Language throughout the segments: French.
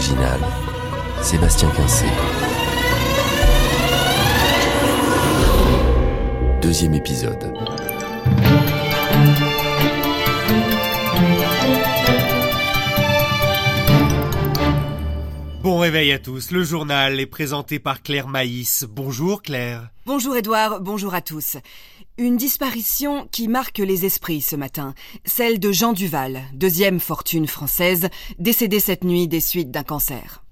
originale, Sébastien Quincé. Deuxième épisode. Bon réveil à tous, le journal est présenté par Claire Maïs. Bonjour Claire. Bonjour Edouard, bonjour à tous. Une disparition qui marque les esprits ce matin, celle de Jean Duval, deuxième fortune française, décédé cette nuit des suites d'un cancer.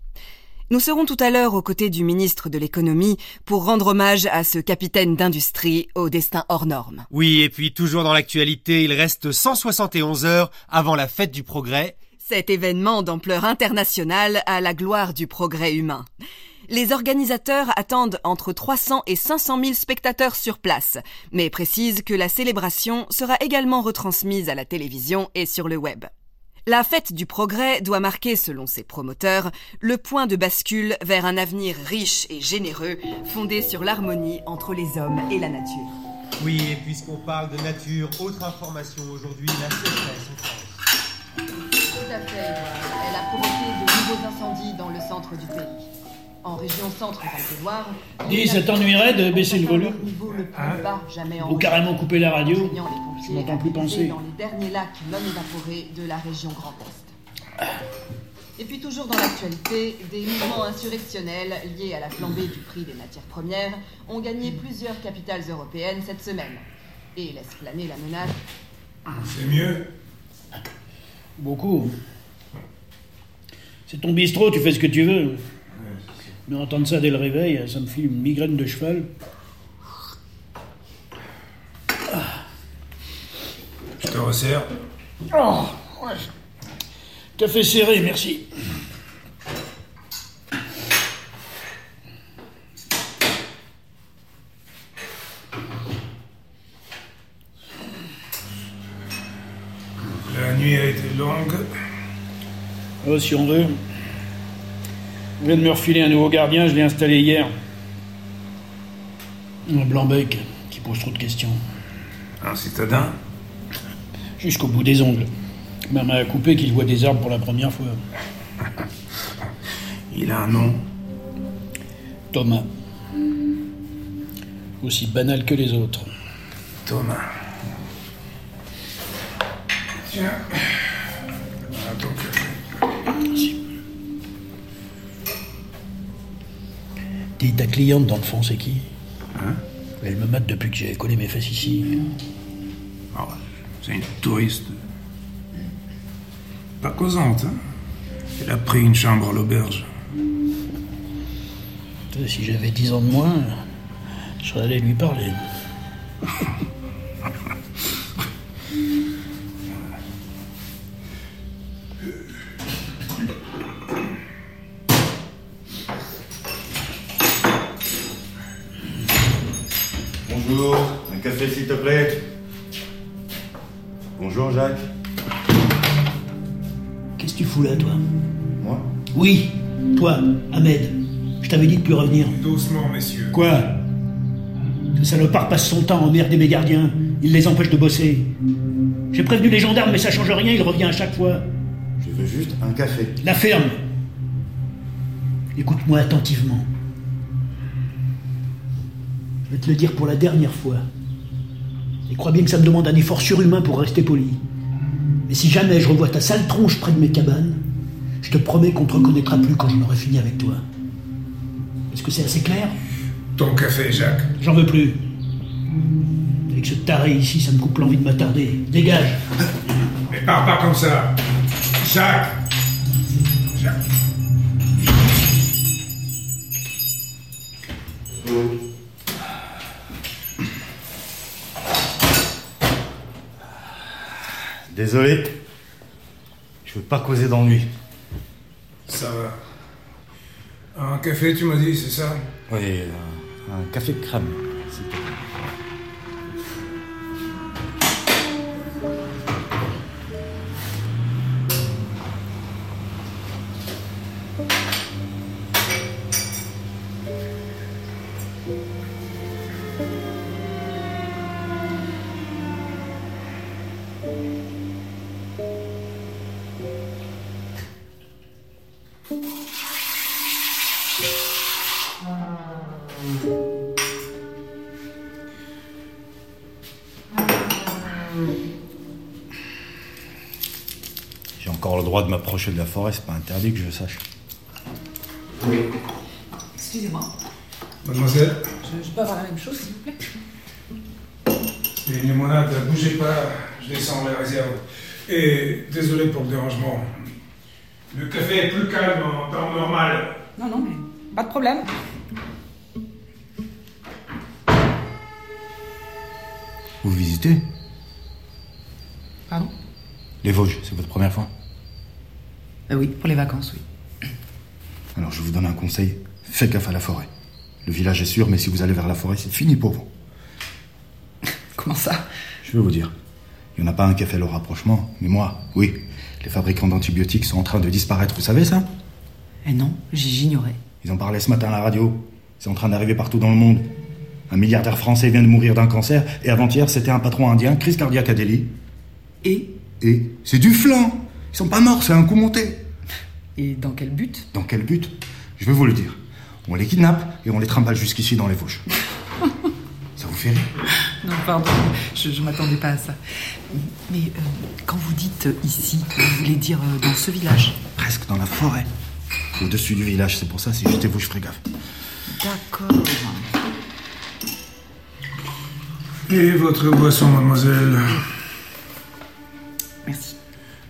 Nous serons tout à l'heure aux côtés du ministre de l'économie pour rendre hommage à ce capitaine d'industrie au destin hors norme. Oui, et puis toujours dans l'actualité, il reste 171 heures avant la fête du progrès. Cet événement d'ampleur internationale à la gloire du progrès humain. Les organisateurs attendent entre 300 et 500 000 spectateurs sur place, mais précisent que la célébration sera également retransmise à la télévision et sur le web. La fête du progrès doit marquer, selon ses promoteurs, le point de bascule vers un avenir riche et généreux, fondé sur l'harmonie entre les hommes et la nature. Oui, et puisqu'on parle de nature, autre information aujourd'hui, la sécheresse en France. Tout à fait, Edouard. Elle a provoqué de nouveaux incendies dans le centre du pays. En région centre val loire Dis, ça t'ennuierait de baisser le volume niveau le plus bas jamais Ou carrément couper la radio Je m'entends à plus penser. dans les derniers lacs non évaporés de la région Grand Est. Et puis toujours dans l'actualité, des mouvements insurrectionnels liés à la flambée du prix des matières premières ont gagné plusieurs capitales européennes cette semaine et laissent planer la menace C'est mieux Beaucoup. C'est ton bistrot, tu fais ce que tu veux. Mais entendre ça dès le réveil, ça me file une migraine de cheval. Je te resserre. Oh, ouais. Café serré, merci. La nuit a été longue. Oh, si on veut. On vient de me refiler un nouveau gardien, je l'ai installé hier. Un blanc-bec qui pose trop de questions. Un citadin Jusqu'au bout des ongles. Maman a coupé qu'il voit des arbres pour la première fois. Il a un nom. Thomas. Aussi banal que les autres. Thomas. Tiens. Voilà ton café. Merci. Dis, ta cliente dans le fond, c'est qui Hein Elle me mate depuis que j'ai collé mes fesses ici. Ouais, C'est une touriste. Pas causante, hein Elle a pris une chambre à l'auberge. Si j'avais 10 ans de moins, je serais allé lui parler. Doucement, messieurs. Quoi Ce salopard passe son temps à emmerder mes gardiens. Il les empêche de bosser. J'ai prévenu les gendarmes, mais ça change rien, il revient à chaque fois. Je veux juste un café. La ferme Écoute-moi attentivement. Je vais te le dire pour la dernière fois. Et crois bien que ça me demande un effort surhumain pour rester poli. Mais si jamais je revois ta sale tronche près de mes cabanes, je te promets qu'on te reconnaîtra plus quand j'en aurai fini avec toi. Est-ce que c'est assez clair Ton café, Jacques. J'en veux plus. Avec ce taré ici, ça me coupe l'envie de m'attarder. Dégage Mais pars pas comme ça. Jacques Jacques. Désolé. Je veux pas causer d'ennui. Ça va. Un café, tu m'as dit, c'est ça? Oui, un, café crème. Droit de m'approcher de la forêt, c'est pas interdit que je sache. Excusez-moi, Mademoiselle, je, je peux avoir la même chose, s'il vous plaît? Les limonades, bougez pas, je descends les réserves. Et désolé pour le dérangement. Le café est plus calme en temps normal. Non, non, mais pas de problème. Vous visitez? Pardon? Les Vosges, c'est votre première fois? Euh, Oui, pour les vacances, oui. Alors je vous donne un conseil, faites gaffe à la forêt. Le village est sûr, mais si vous allez vers la forêt, c'est fini pour vous. Comment ça? Je vais vous dire, il n'y en a pas un qui a fait le rapprochement, mais moi, oui. Les fabricants d'antibiotiques sont en train de disparaître, vous savez ça? Eh non, j'ignorais. Ils en parlaient ce matin à la radio. C'est en train d'arriver partout dans le monde. Un milliardaire français vient de mourir d'un cancer, et avant-hier, c'était un patron indien, crise cardiaque à Delhi. Et? Et c'est du flan Ils sont pas morts, c'est un coup monté. Et dans quel but? Dans quel but? Je vais vous le dire. On les kidnappe et on les trimballe jusqu'ici dans les Vosges. ça vous fait rire? Non, pardon, je, je m'attendais pas à ça. Mais euh, quand vous dites euh, ici, vous voulez dire euh, dans ce village Presque dans la forêt. Au-dessus du village, c'est pour ça, si j'étais vous, je ferais gaffe. D'accord. Et votre boisson, mademoiselle? Merci.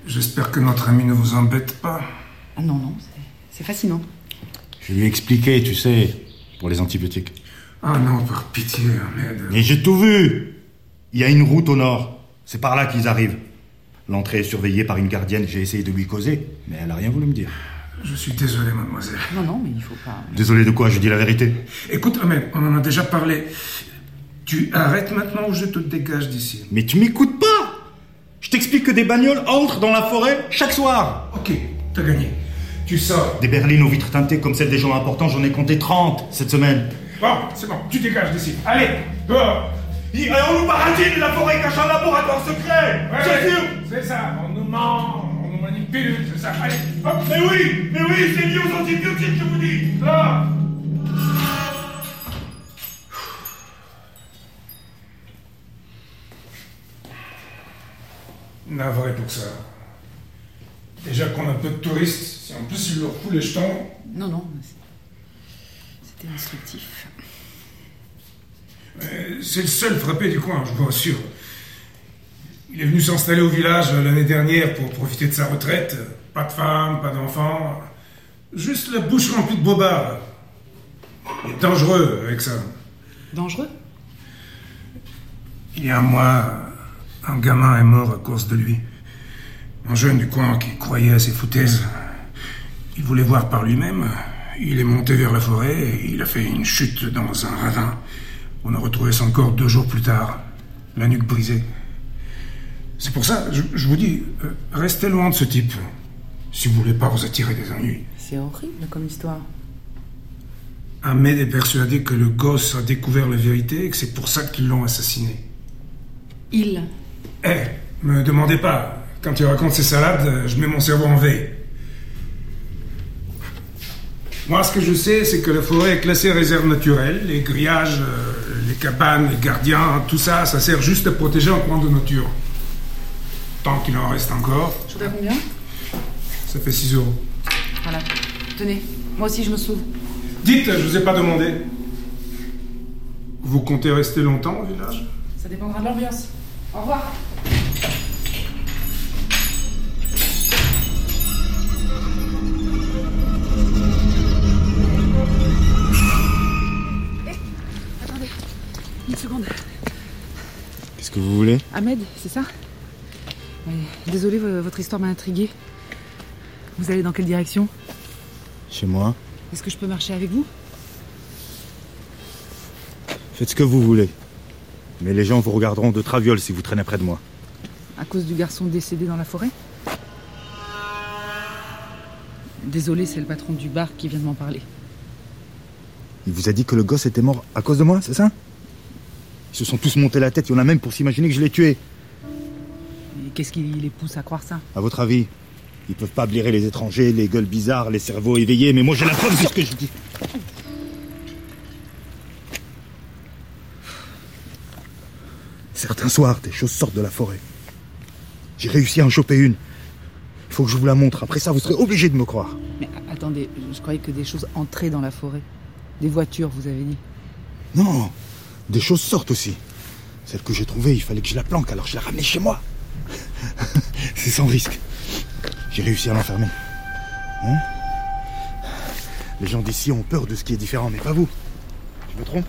J'espère que notre ami ne vous embête pas. Ah non, non, c'est- fascinant. Je lui ai expliqué, tu sais, pour les antibiotiques. Ah non, par pitié, Ahmed. Mais j'ai tout vu Il y a une route au nord. C'est par là qu'ils arrivent. L'entrée est surveillée par une gardienne. J'ai essayé de lui causer, mais elle a rien voulu me dire. Je suis désolé, mademoiselle. Non, non, mais il faut pas. Désolé de quoi? Je dis la vérité. Écoute, Ahmed, on en a déjà parlé. Tu arrêtes maintenant ou je te dégage d'ici? Mais tu m'écoutes pas? Je t'explique que des bagnoles entrent dans la forêt chaque soir. Ok, t'as gagné. Tu sors. Des berlines aux vitres teintées comme celles des gens importants, j'en ai compté 30 cette semaine. Bon, c'est bon, tu dégages d'ici. Allez, dehors. Et on nous baratine, la forêt cache un laboratoire secret Ouais, ouais, C'est ça, on nous ment, on nous manipule, c'est ça. Allez, hop, Mais oui Mais oui, c'est lié aux antibiotiques, je vous dis dehors. Navré pour ça. Déjà qu'on a peu de touristes, si en plus il leur fout les jetons, Non, non, c'était instructif. Euh, C'est le seul frappé du coin, je vous rassure. Il est venu s'installer au village l'année dernière pour profiter de sa retraite. Pas de femme, pas d'enfant. Juste la bouche remplie de bobards. Il est dangereux avec ça. Dangereux? Il y a un mois, un gamin est mort à cause de lui. Un jeune du coin qui croyait à ses foutaises. Il voulait voir par lui-même. Il est monté vers la forêt et il a fait une chute dans un ravin. On a retrouvé son corps deux jours plus tard, la nuque brisée. C'est pour ça, je, je vous dis, euh, restez loin de ce type, si vous voulez pas vous attirer des ennuis. C'est horrible comme histoire. Ahmed est persuadé que le gosse a découvert la vérité et que c'est pour ça qu'ils l'ont assassiné. Il. Eh, me demandez pas. Quand il raconte ses salades, je mets mon cerveau en veille. Moi, ce que je sais, c'est que la forêt est classée réserve naturelle. Les grillages, euh, les cabanes, les gardiens, tout ça, ça sert juste à protéger un coin de nature. Tant qu'il en reste encore, Je combien? Ça fait 6 euros. Voilà. Tenez, moi aussi je me sauve. Dites, je vous ai pas demandé. Vous comptez rester longtemps au village? Ça dépendra de l'ambiance. Au revoir. Que vous voulez Ahmed, c'est ça? Désolé, vo- votre histoire m'a intriguée. Vous allez dans quelle direction? Chez moi. Est-ce que je peux marcher avec vous? Faites ce que vous voulez. Mais les gens vous regarderont de traviole si vous traînez près de moi. À cause du garçon décédé dans la forêt? Désolé, c'est le patron du bar qui vient de m'en parler. Il vous a dit que le gosse était mort à cause de moi, c'est ça? Ils se sont tous montés la tête, il y en a même pour s'imaginer que je l'ai tué. Et qu'est-ce qui les pousse à croire ça À votre avis Ils peuvent pas blairer les étrangers, les gueules bizarres, les cerveaux éveillés, mais moi j'ai la preuve de ce que je dis. Certains soirs, des choses sortent de la forêt. J'ai réussi à en choper une. Il faut que je vous la montre. Après ça, vous serez obligé de me croire. Mais attendez, je croyais que des choses entraient dans la forêt. Des voitures, vous avez dit. Non, des choses sortent aussi. Celle que j'ai trouvée, il fallait que je la planque, alors je l'ai ramenée chez moi. C'est sans risque. J'ai réussi à l'enfermer. Hein? Les gens d'ici ont peur de ce qui est différent, mais pas vous. Je me trompe?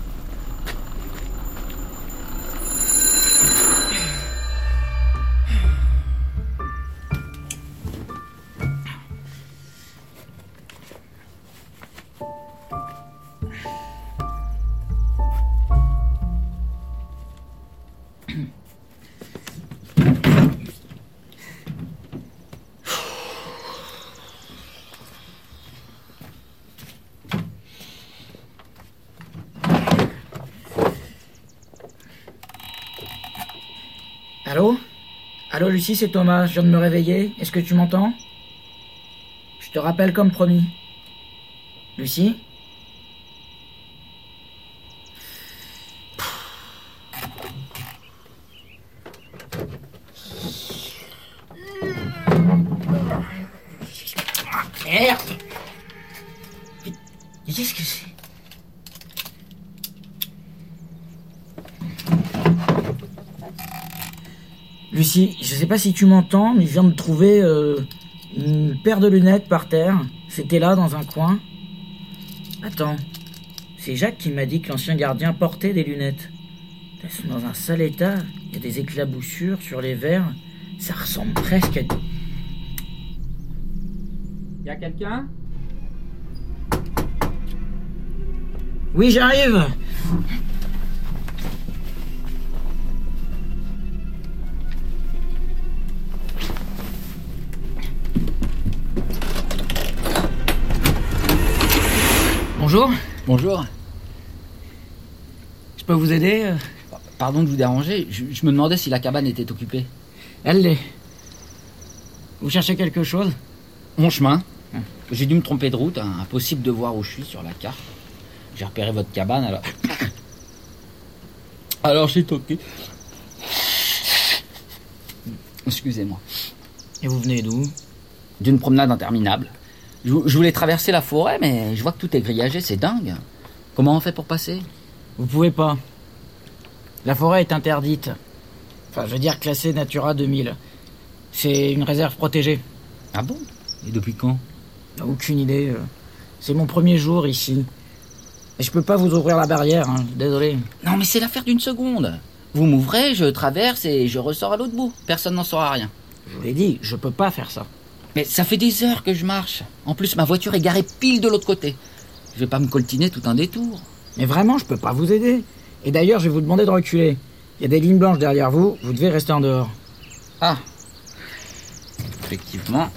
Allô? Allô Lucie, c'est Thomas, je viens de me réveiller. Est-ce que tu m'entends? Je te rappelle comme promis. Lucie Merde Mais Qu'est-ce que c'est Je sais pas si tu m'entends, mais je viens de trouver euh, une paire de lunettes par terre. C'était là, dans un coin. Attends, c'est Jacques qui m'a dit que l'ancien gardien portait des lunettes. Elles sont dans un sale état. Il y a des éclaboussures sur les verres. Ça ressemble presque à... Y a quelqu'un? Oui, j'arrive Bonjour, Bonjour. je peux vous aider euh Pardon de vous déranger, je, je me demandais si la cabane était occupée. Elle l'est. Vous cherchez quelque chose? Mon chemin. J'ai dû me tromper de route, hein, impossible de voir où je suis sur la carte. J'ai repéré votre cabane, alors... Alors j'ai toqué. Excusez-moi. Et vous venez d'où? D'une promenade interminable. Je, je voulais traverser la forêt, mais je vois que tout est grillagé, c'est dingue. Comment on fait pour passer? Vous pouvez pas. La forêt est interdite. Enfin, je veux dire classée Natura 2000. C'est une réserve protégée. Ah bon? Et depuis quand? Aucune idée. euh. C'est mon premier jour ici. Et je peux pas vous ouvrir la barrière, hein, désolé. Non mais c'est l'affaire d'une seconde. Vous m'ouvrez, je traverse et je ressors à l'autre bout. Personne n'en saura rien. Je vous l'ai dit, je peux pas faire ça. Mais ça fait des heures que je marche. En plus, ma voiture est garée pile de l'autre côté. Je vais pas me coltiner tout un détour. Mais vraiment, je peux pas vous aider. Et d'ailleurs, je vais vous demander de reculer. Il y a des lignes blanches derrière vous, vous devez rester en dehors. Ah. Effectivement.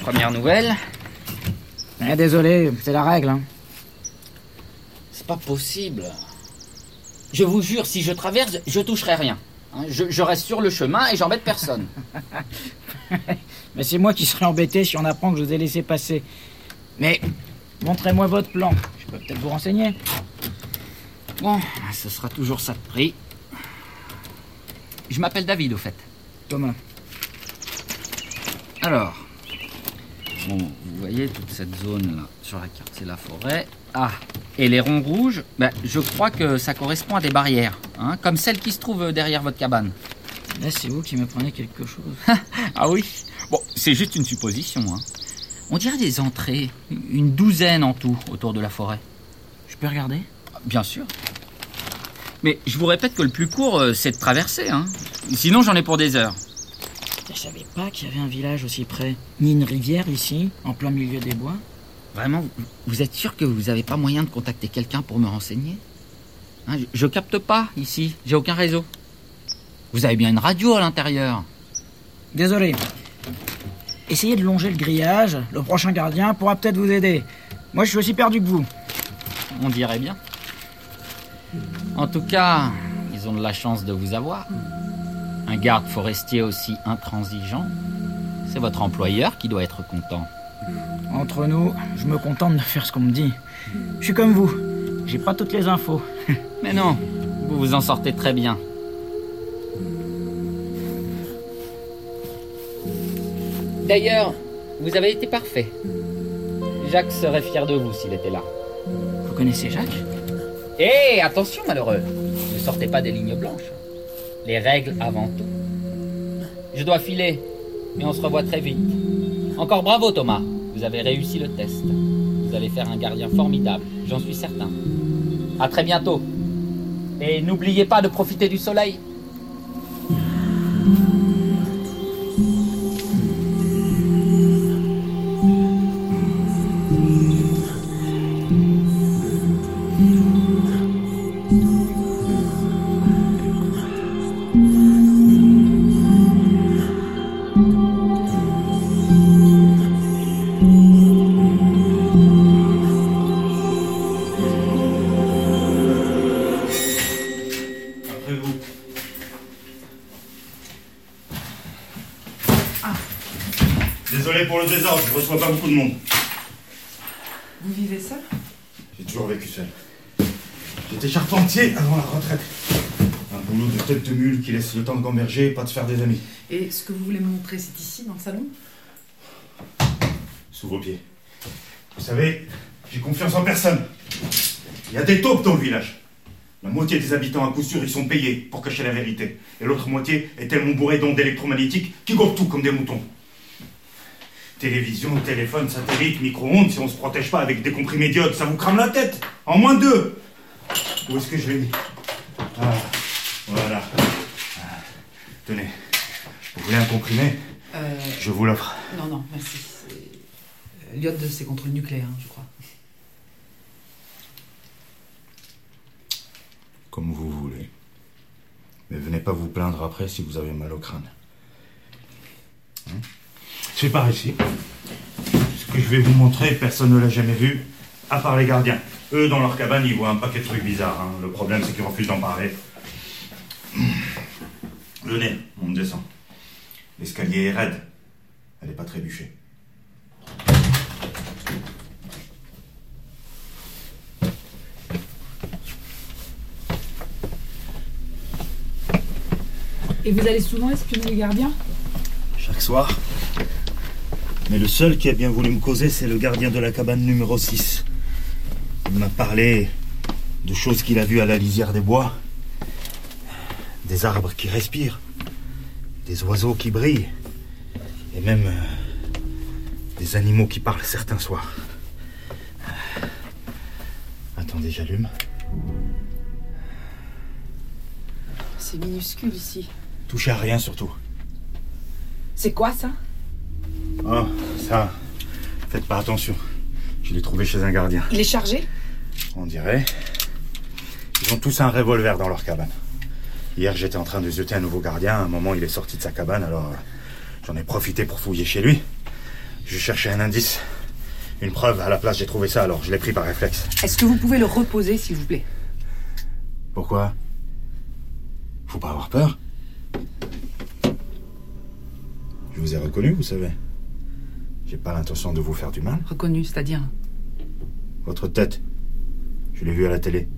Première nouvelle. Eh, désolé, c'est la règle. Hein. C'est pas possible. Je vous jure, si je traverse, je toucherai rien. Hein, Je, je reste sur le chemin et j'embête personne. Mais c'est moi qui serais embêté si on apprend que je vous ai laissé passer. Mais montrez-moi votre plan. Je peux peut-être vous renseigner. Bon, ce sera toujours ça de prix. Je m'appelle David, au fait. Thomas. Alors, bon, vous voyez toute cette zone là sur la carte, c'est la forêt. Ah, et les ronds rouges, ben, je crois que ça correspond à des barrières, hein, comme celle qui se trouve derrière votre cabane. Là, c'est vous qui me prenez quelque chose. Ah oui Bon, c'est juste une supposition. Hein. On dirait des entrées, une douzaine en tout autour de la forêt. Je peux regarder? Bien sûr. Mais je vous répète que le plus court, euh, c'est de traverser. Hein. Sinon, j'en ai pour des heures. Je savais pas qu'il y avait un village aussi près. Ni une rivière ici, en plein milieu des bois. Vraiment, vous- vous êtes sûr que vous n'avez pas moyen de contacter quelqu'un pour me renseigner? Hein, je, je capte pas ici, j'ai aucun réseau. Vous avez bien une radio à l'intérieur. Désolé. Essayez de longer le grillage. Le prochain gardien pourra peut-être vous aider. Moi, je suis aussi perdu que vous. On dirait bien. En tout cas, ils ont de la chance de vous avoir. Un garde forestier aussi intransigeant, c'est votre employeur qui doit être content. Entre nous, je me contente de faire ce qu'on me dit. Je suis comme vous. J'ai pas toutes les infos. Mais non, vous vous en sortez très bien. D'ailleurs, vous avez été parfait. Jacques serait fier de vous s'il était là. Vous connaissez Jacques? Hé, attention malheureux Ne sortez pas des lignes blanches. Les règles avant tout. Je dois filer, mais on se revoit très vite. Encore bravo Thomas, vous avez réussi le test. Vous allez faire un gardien formidable, j'en suis certain. À très bientôt. Et n'oubliez pas de profiter du soleil. Désordre, je reçois pas beaucoup de monde. Vous vivez seul? J'ai toujours vécu seul. J'étais charpentier avant la retraite. Un boulot de tête de mule qui laisse le temps de gamberger et pas de se faire des amis. Et ce que vous voulez me montrer, c'est ici, dans le salon? Sous vos pieds. Vous savez, j'ai confiance en personne. Il y a des taupes dans le village. La moitié des habitants, à coup sûr, ils sont payés pour cacher la vérité. Et l'autre moitié est tellement bourrée d'ondes électromagnétiques qu'ils gourent tout comme des moutons. Télévision, téléphone, satellite, micro-ondes, si on se protège pas avec des comprimés d'iode, ça vous crame la tête En moins de deux Où est-ce que je l'ai mis? Ah, voilà. Ah, tenez, vous voulez un comprimé? Euh. Je vous l'offre. Non, non, merci. euh, L'iode, c'est contre le nucléaire, hein, je crois. Comme vous voulez. Mais venez pas vous plaindre après si vous avez mal au crâne. C'est par ici. Ce que je vais vous montrer, personne ne l'a jamais vu, à part les gardiens. Eux, dans leur cabane, ils voient un paquet de trucs bizarres. hein. Le problème, c'est qu'ils refusent d'en parler. Le nez, on descend. L'escalier est raide. Elle n'est pas trébuchée. Et vous allez souvent espionner les gardiens? Chaque soir. Mais le seul qui a bien voulu me causer, c'est le gardien de la cabane numéro 6. Il m'a parlé de choses qu'il a vues à la lisière des bois. Des arbres qui respirent. Des oiseaux qui brillent. Et même euh, des animaux qui parlent certains soirs. Attendez, j'allume. C'est minuscule ici. Touchez à rien surtout. C'est quoi ça? Oh, ça. Faites pas attention. Je l'ai trouvé chez un gardien. Il est chargé? On dirait. Ils ont tous un revolver dans leur cabane. Hier, j'étais en train de jeter un nouveau gardien. À un moment, il est sorti de sa cabane, alors euh, j'en ai profité pour fouiller chez lui. Je cherchais un indice, une preuve. À la place, j'ai trouvé ça, alors je l'ai pris par réflexe. Est-ce que vous pouvez le reposer, s'il vous plaît? Pourquoi? Faut pas avoir peur. Je vous ai reconnu, vous savez. J'ai pas l'intention de vous faire du mal. Reconnu, c'est-à-dire Votre tête, je l'ai vue à la télé.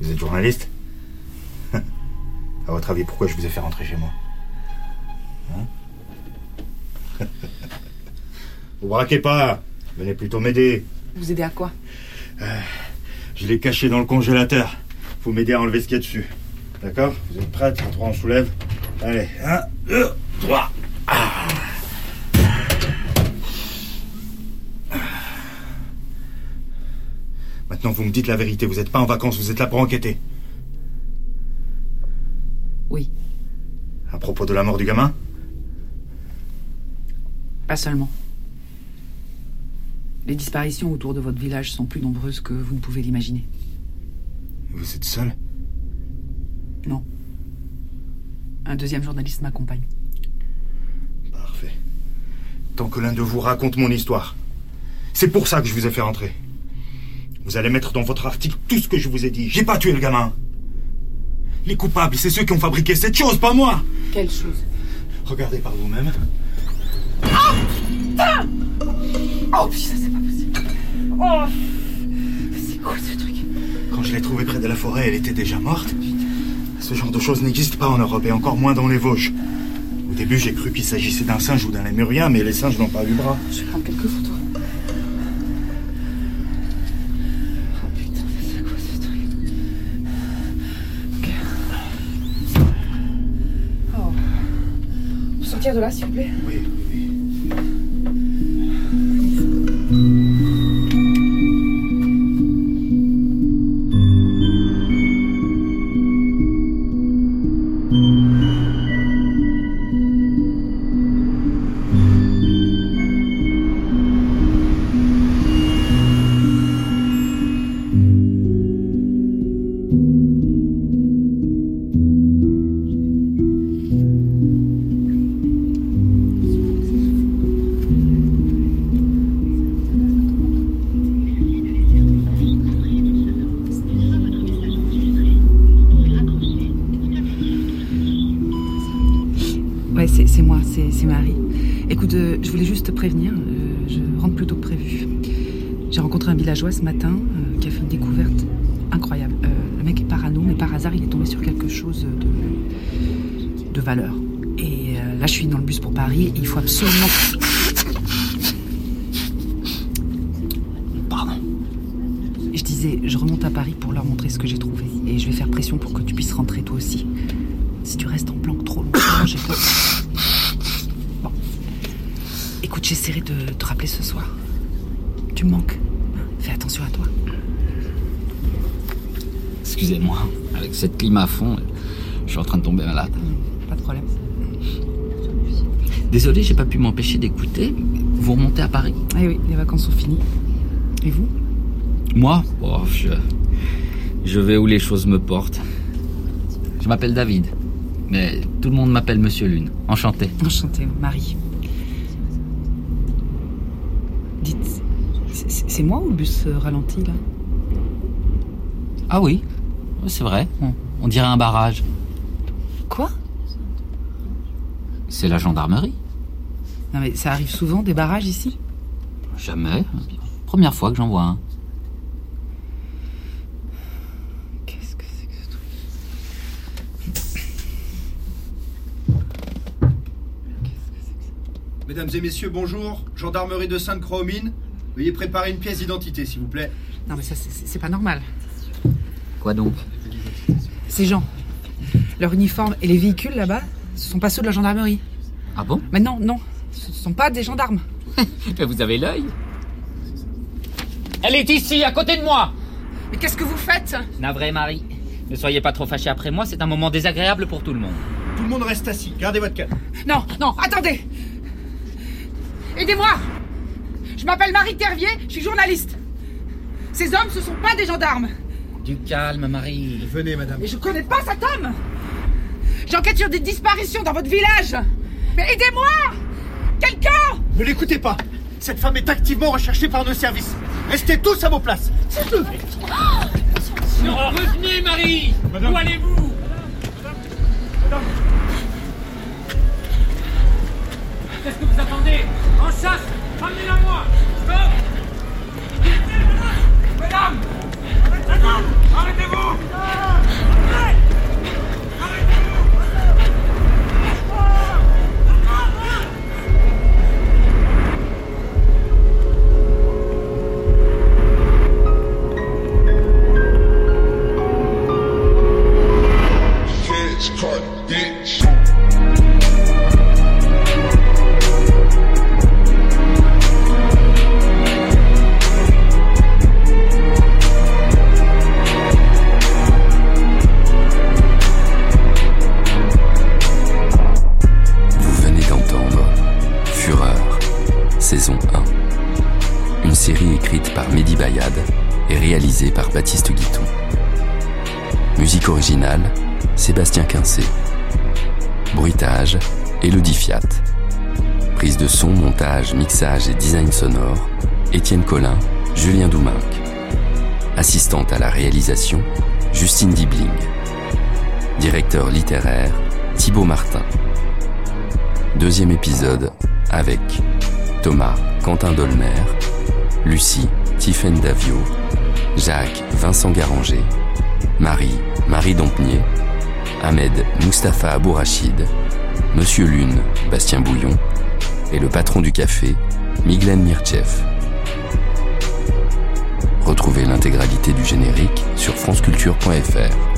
Vous êtes journaliste À votre avis, pourquoi je vous ai fait rentrer chez moi Hein Vous braquez pas Venez plutôt m'aider. Vous aider à quoi Je l'ai caché dans le congélateur. Faut m'aider à enlever ce qu'il y a dessus. D'accord Vous êtes prêts À trois, on soulève. Allez, un, deux, trois. Ah. Maintenant, vous me dites la vérité. Vous n'êtes pas en vacances, vous êtes là pour enquêter. Oui, À propos de la mort du gamin? Pas seulement. Les disparitions autour de votre village sont plus nombreuses que vous ne pouvez l'imaginer. Vous êtes seul? Non. Un deuxième journaliste m'accompagne. Parfait. Tant que l'un de vous raconte mon histoire. C'est pour ça que je vous ai fait rentrer. Vous allez mettre dans votre article tout ce que je vous ai dit. J'ai pas tué le gamin. Les coupables, c'est ceux qui ont fabriqué cette chose, pas moi. Quelle chose? Regardez par vous-même. Oh putain, c'est pas possible. Oh C'est quoi ce truc? Quand je l'ai trouvée près de la forêt, elle était déjà morte. Ce genre de choses n'existe pas en Europe et encore moins dans les Vosges. Au début, j'ai cru qu'il s'agissait d'un singe ou d'un lémurien, mais les singes n'ont pas eu bras. Je vais prendre quelques photos. De là, s'il vous plaît. Oui, prévenir, euh, je rentre plus tôt que prévu. J'ai rencontré un villageois ce matin euh, qui a fait une découverte incroyable. Euh, le mec est parano, mais par hasard, il est tombé sur quelque chose de, valeur. Et là, je suis dans le bus pour Paris et il faut absolument. Pardon. Je disais, je remonte à Paris pour leur montrer ce que j'ai trouvé. Et je vais faire pression pour que tu puisses rentrer toi aussi. Si tu restes en planque trop longtemps, j'ai peur. Bon. Écoute, j'essaierai de te rappeler ce soir. Tu me manques. Fais attention à toi. Excusez-moi, avec cette clim à fond, je suis en train de tomber malade. Pas de problème. Désolé, j'ai pas pu m'empêcher d'écouter. Vous remontez à Paris? Eh oui, les vacances sont finies. Et vous? Moi? Oh, je... je vais où les choses me portent. Je m'appelle David, mais tout le monde m'appelle Monsieur Lune. Enchanté. Enchantée, Marie. Dites, c'est- moi ou le bus euh, ralentit là Ah oui, c'est vrai. On, on dirait un barrage. Quoi? C'est la gendarmerie. Non mais ça arrive souvent des barrages ici? Jamais. Première fois que j'en vois un. Qu'est-ce que c'est que ce truc? Mesdames et messieurs, bonjour. Gendarmerie de Sainte-Croix-aux-Mines. Veuillez préparer une pièce d'identité, s'il vous plaît. Non mais ça c'est- pas normal. Quoi donc Ces gens, leur uniforme et les véhicules là-bas, ce sont pas ceux de la gendarmerie. Ah bon Mais non, non, ce sont pas des gendarmes. Mais vous avez l'œil Elle est ici, à côté de moi Mais qu'est-ce que vous faites Navré, Marie. Ne soyez pas trop fâchés après moi, c'est un moment désagréable pour tout le monde. Tout le monde reste assis. Gardez votre calme. Non, non, attendez Aidez-moi Je m'appelle Marie Tervier, je suis journaliste. Ces hommes, ce sont pas des gendarmes. Du calme, Marie. Venez, madame. Mais je connais pas cet homme J'enquête sur des disparitions dans votre village Mais aidez-moi Quelqu'un Ne l'écoutez pas. Cette femme est activement recherchée par nos services. Restez tous à vos places. revenez, Marie Où allez-vous? Qu'est-ce que vous attendez? En chasse? Ramenez-la moi. Stop. Madame. Madame. Arrêtez-vous sonore, Étienne Collin, Julien Douminc. Assistante à la réalisation, Justine Dibling. Directeur littéraire, Thibaut Martin. Deuxième épisode avec Thomas Quentin Dolmer, Lucie Tiffaine Davio, Jacques Vincent Garanger, Marie Marie Dompnier, Ahmed Mustapha Abourachid, Monsieur Lune, Bastien Bouillon, et le patron du café, Miglen Mirchev. Retrouvez l'intégralité du générique sur franceculture.fr.